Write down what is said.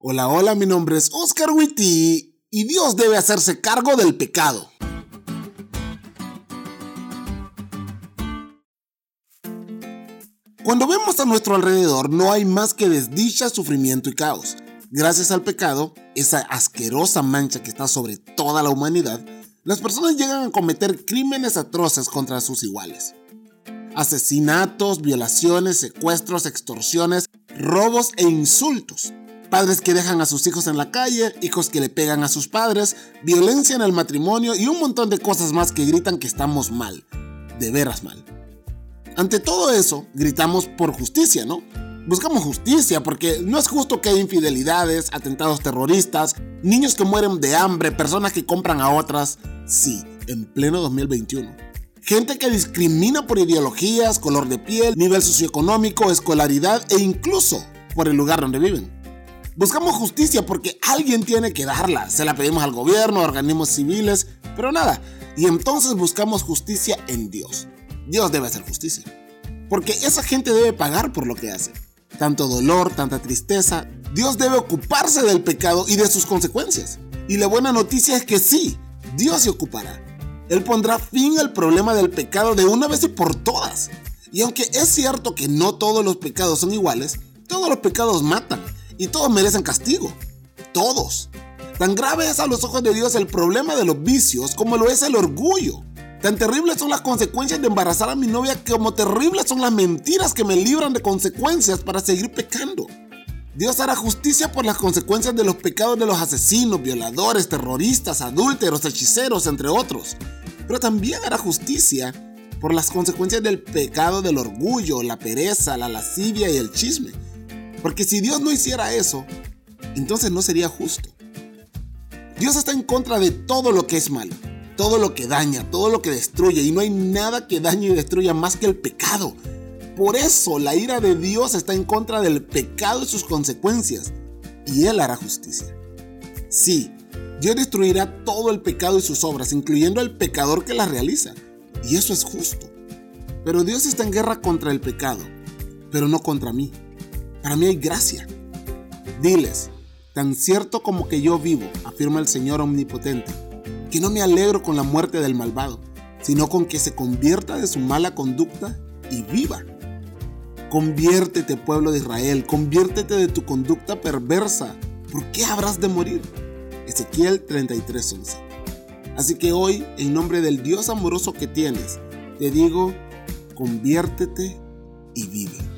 Hola, hola, mi nombre es Oscar Witty y Dios debe hacerse cargo del pecado. Cuando vemos a nuestro alrededor no hay más que desdicha, sufrimiento y caos. Gracias al pecado, esa asquerosa mancha que está sobre toda la humanidad, las personas llegan a cometer crímenes atroces contra sus iguales. Asesinatos, violaciones, secuestros, extorsiones, robos e insultos. Padres que dejan a sus hijos en la calle, hijos que le pegan a sus padres, violencia en el matrimonio y un montón de cosas más que gritan que estamos mal. De veras mal. Ante todo eso, gritamos por justicia, ¿no? Buscamos justicia porque no es justo que haya infidelidades, atentados terroristas, niños que mueren de hambre, personas que compran a otras. Sí, en pleno 2021. Gente que discrimina por ideologías, color de piel, nivel socioeconómico, escolaridad e incluso por el lugar donde viven. Buscamos justicia porque alguien tiene que darla. Se la pedimos al gobierno, a organismos civiles, pero nada. Y entonces buscamos justicia en Dios. Dios debe hacer justicia. Porque esa gente debe pagar por lo que hace. Tanto dolor, tanta tristeza. Dios debe ocuparse del pecado y de sus consecuencias. Y la buena noticia es que sí, Dios se ocupará. Él pondrá fin al problema del pecado de una vez y por todas. Y aunque es cierto que no todos los pecados son iguales, todos los pecados matan y todos merecen castigo. Todos. Tan grave es a los ojos de Dios el problema de los vicios como lo es el orgullo. Tan terribles son las consecuencias de embarazar a mi novia como terribles son las mentiras que me libran de consecuencias para seguir pecando. Dios hará justicia por las consecuencias de los pecados de los asesinos, violadores, terroristas, adúlteros, hechiceros, entre otros. Pero también hará justicia por las consecuencias del pecado del orgullo, la pereza, la lascivia y el chisme. Porque si Dios no hiciera eso, entonces no sería justo. Dios está en contra de todo lo que es malo, todo lo que daña, todo lo que destruye, y no hay nada que dañe y destruya más que el pecado. Por eso la ira de Dios está en contra del pecado y sus consecuencias, y Él hará justicia. Sí, Dios destruirá todo el pecado y sus obras, incluyendo al pecador que las realiza, y eso es justo. Pero Dios está en guerra contra el pecado, pero no contra mí. Para mí hay gracia. Diles, tan cierto como que yo vivo, afirma el Señor Omnipotente, que no me alegro con la muerte del malvado, sino con que se convierta de su mala conducta y viva. Conviértete, pueblo de Israel, conviértete de tu conducta perversa. ¿Por qué habrás de morir? Ezequiel 33:11. Así que hoy, en nombre del Dios amoroso que tienes, te digo, conviértete y vive.